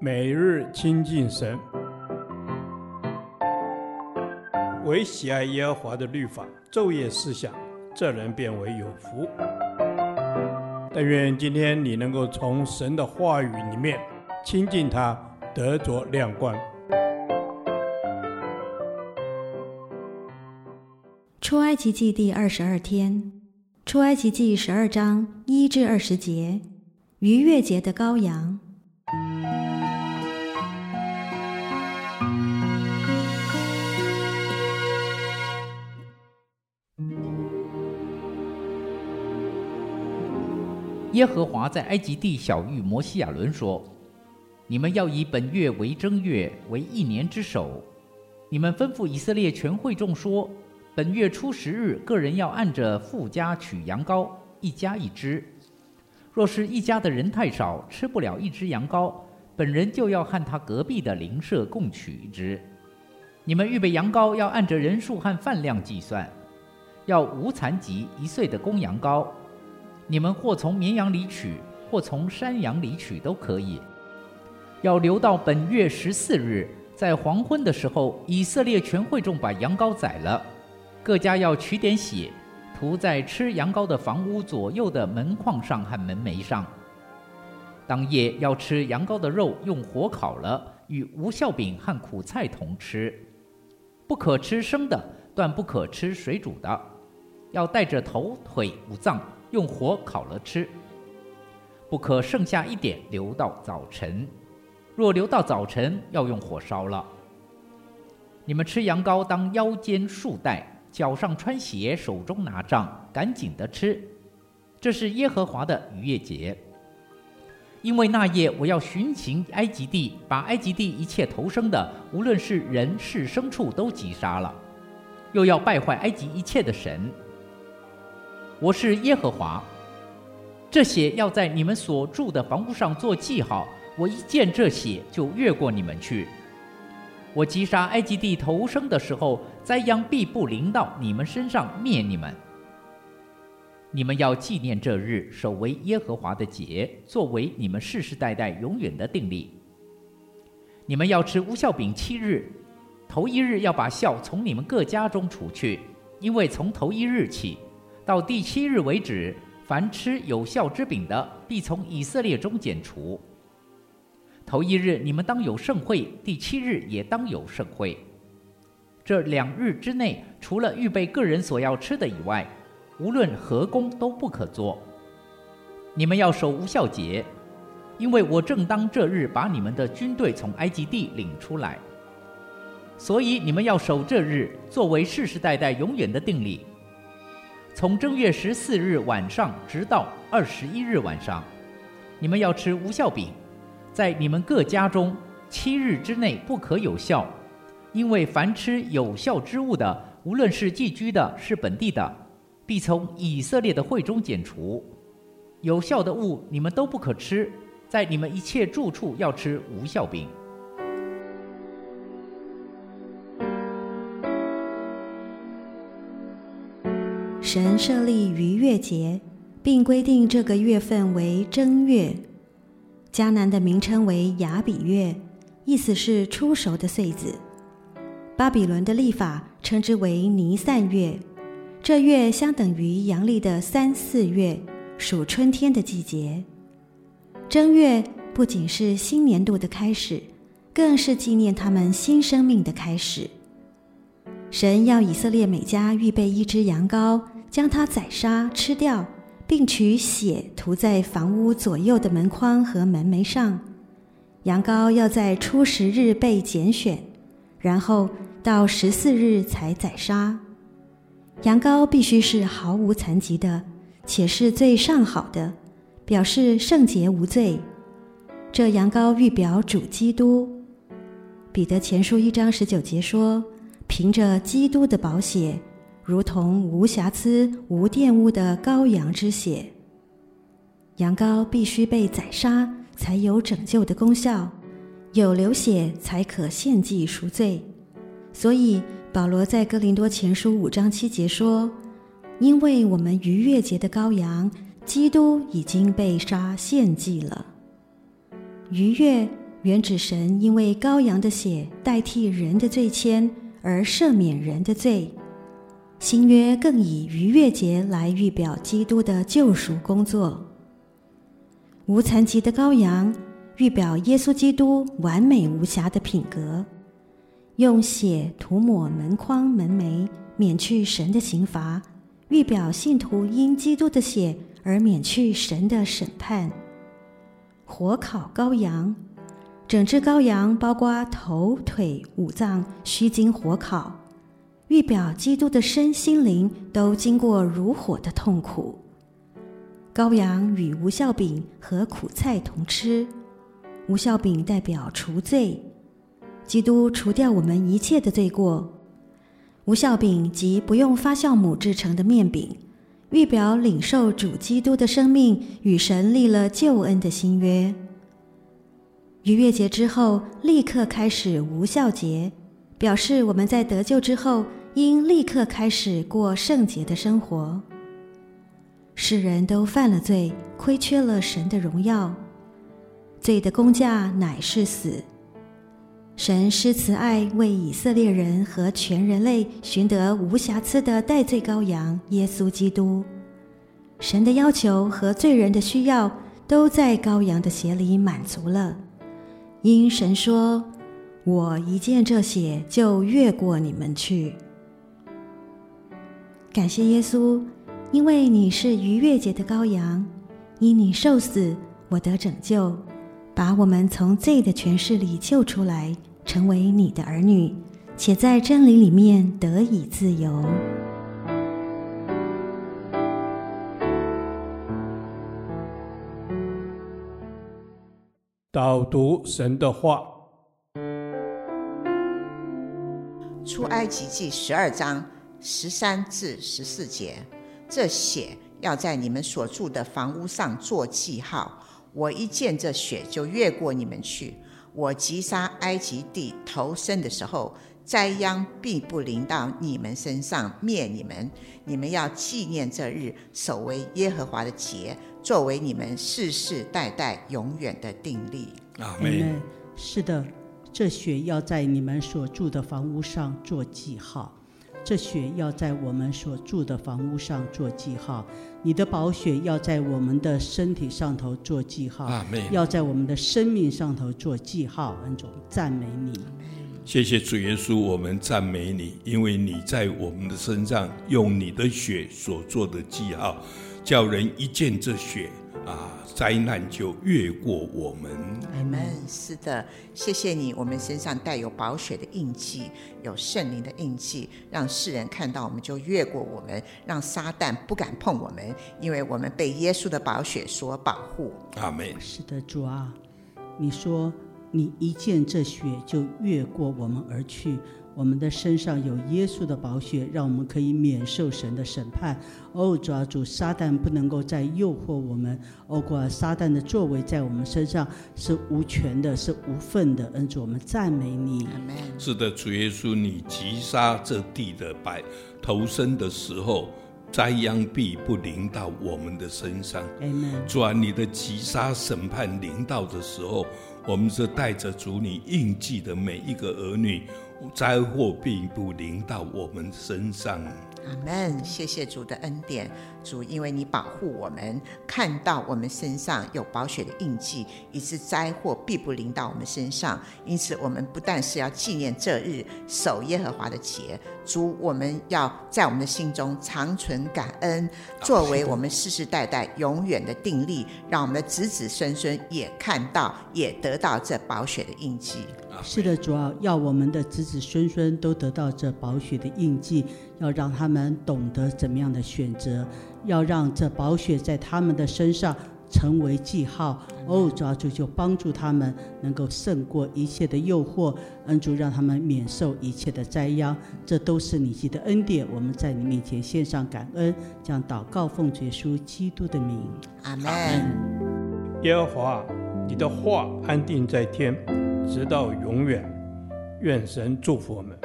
每日亲近神，唯喜爱耶和华的律法，昼夜思想，这人便为有福。但愿今天你能够从神的话语里面亲近他，得着亮光。出埃及记第二十二天，出埃及记十二章一至二十节，逾越节的羔羊。耶和华在埃及地晓諭摩西亚伦说：“你们要以本月为正月，为一年之首。你们吩咐以色列全会众说：本月初十日，各人要按着父家取羊羔，一家一只。若是一家的人太少，吃不了一只羊羔，本人就要和他隔壁的邻舍共取一只。你们预备羊羔，要按着人数和饭量计算，要无残疾一岁的公羊羔。”你们或从绵羊里取，或从山羊里取都可以。要留到本月十四日，在黄昏的时候，以色列全会众把羊羔宰了，各家要取点血，涂在吃羊羔的房屋左右的门框上和门楣上。当夜要吃羊羔的肉，用火烤了，与无酵饼和苦菜同吃，不可吃生的，断不可吃水煮的，要带着头腿五脏。用火烤了吃，不可剩下一点留到早晨。若留到早晨，要用火烧了。你们吃羊羔，当腰间束带，脚上穿鞋，手中拿杖，赶紧的吃。这是耶和华的逾越节。因为那夜我要巡行埃及地，把埃及地一切投生的，无论是人是牲畜，都击杀了，又要败坏埃及一切的神。我是耶和华，这血要在你们所住的房屋上做记号。我一见这血，就越过你们去。我击杀埃及地头生的时候，灾殃必不临到你们身上，灭你们。你们要纪念这日，守为耶和华的节，作为你们世世代代永远的定例。你们要吃无酵饼七日，头一日要把酵从你们各家中除去，因为从头一日起。到第七日为止，凡吃有效之饼的，必从以色列中剪除。头一日你们当有盛会，第七日也当有盛会。这两日之内，除了预备个人所要吃的以外，无论何工都不可做。你们要守无效节，因为我正当这日把你们的军队从埃及地领出来，所以你们要守这日，作为世世代代永远的定例。从正月十四日晚上直到二十一日晚上，你们要吃无效饼，在你们各家中七日之内不可有效，因为凡吃有效之物的，无论是寄居的，是本地的，必从以色列的会中剪除。有效的物你们都不可吃，在你们一切住处要吃无效饼。神设立逾越节，并规定这个月份为正月。迦南的名称为亚比月，意思是初熟的穗子。巴比伦的历法称之为尼散月，这月相等于阳历的三四月，属春天的季节。正月不仅是新年度的开始，更是纪念他们新生命的开始。神要以色列每家预备一只羊羔。将它宰杀吃掉，并取血涂在房屋左右的门框和门楣上。羊羔要在初十日被拣选，然后到十四日才宰杀。羊羔必须是毫无残疾的，且是最上好的，表示圣洁无罪。这羊羔预表主基督。彼得前书一章十九节说：“凭着基督的宝血。”如同无瑕疵、无玷污的羔羊之血，羊羔必须被宰杀，才有拯救的功效；有流血，才可献祭赎罪。所以保罗在哥林多前书五章七节说：“因为我们逾越节的羔羊基督已经被杀献祭了。逾越原指神因为羔羊的血代替人的罪愆而赦免人的罪。新约更以逾越节来预表基督的救赎工作。无残疾的羔羊预表耶稣基督完美无瑕的品格，用血涂抹门框门楣，免去神的刑罚，预表信徒因基督的血而免去神的审判。火烤羔羊，整只羔羊包括头、腿、五脏，须经火烤。预表基督的身心灵都经过如火的痛苦。羔羊与无酵饼和苦菜同吃，无酵饼代表除罪，基督除掉我们一切的罪过。无酵饼即不用发酵母制成的面饼，预表领受主基督的生命，与神立了救恩的新约。逾越节之后，立刻开始无酵节。表示我们在得救之后，应立刻开始过圣洁的生活。世人都犯了罪，亏缺了神的荣耀，罪的工价乃是死。神施慈爱，为以色列人和全人类寻得无瑕疵的代罪羔羊耶稣基督。神的要求和罪人的需要，都在羔羊的血里满足了。因神说。我一见这血，就越过你们去。感谢耶稣，因为你是逾越节的羔羊，因你受死，我得拯救，把我们从罪的权势里救出来，成为你的儿女，且在真理里面得以自由。导读神的话。出埃及记十二章十三至十四节，这血要在你们所住的房屋上做记号。我一见这血，就越过你们去。我击杀埃及地头生的时候，灾殃必不临到你们身上，灭你们。你们要纪念这日，守为耶和华的节，作为你们世世代代永远的定力。阿门。是的。这血要在你们所住的房屋上做记号，这血要在我们所住的房屋上做记号。你的宝血要在我们的身体上头做记号。要在我们的生命上头做记号。恩主，赞美你。谢谢主耶稣，我们赞美你，因为你在我们的身上用你的血所做的记号，叫人一见这血啊。灾难就越过我们。阿门。是的，谢谢你，我们身上带有宝血的印记，有圣灵的印记，让世人看到我们就越过我们，让撒旦不敢碰我们，因为我们被耶稣的宝血所保护。阿门。是的，主啊，你说你一见这血就越过我们而去。我们的身上有耶稣的宝血，让我们可以免受神的审判。哦，主啊，主，撒旦不能够再诱惑我们。哦，果撒旦的作为在我们身上是无权的，是无份的。恩主，我们赞美你。是的，主耶稣，你击杀这地的百头生的时候，灾殃必不临到我们的身上。主啊，你的击杀审判临到的时候，我们是带着主你印记的每一个儿女。灾祸并不临到我们身上。阿门，谢谢主的恩典。主，因为你保护我们，看到我们身上有宝血的印记，以致灾祸必不临到我们身上。因此，我们不但是要纪念这日，守耶和华的节。主，我们要在我们的心中长存感恩，作为我们世世代代永远的定力，让我们的子子孙孙也看到，也得到这宝血的印记。是的，主要要我们的子子孙孙都得到这宝血的印记，要让他们懂得怎么样的选择，要让这宝血在他们的身上成为记号。哦，主要就就帮助他们能够胜过一切的诱惑，恩主让他们免受一切的灾殃。这都是你记的恩典，我们在你面前献上感恩，将祷告奉耶稣基督的名，阿门。耶和华，你的话安定在天。直到永远，愿神祝福我们。